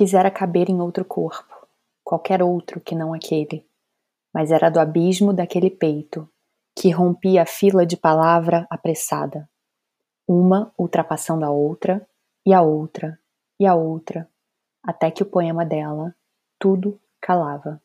Quisera caber em outro corpo, qualquer outro que não aquele, mas era do abismo daquele peito que rompia a fila de palavra apressada, uma ultrapassando a outra, e a outra, e a outra, até que o poema dela tudo calava.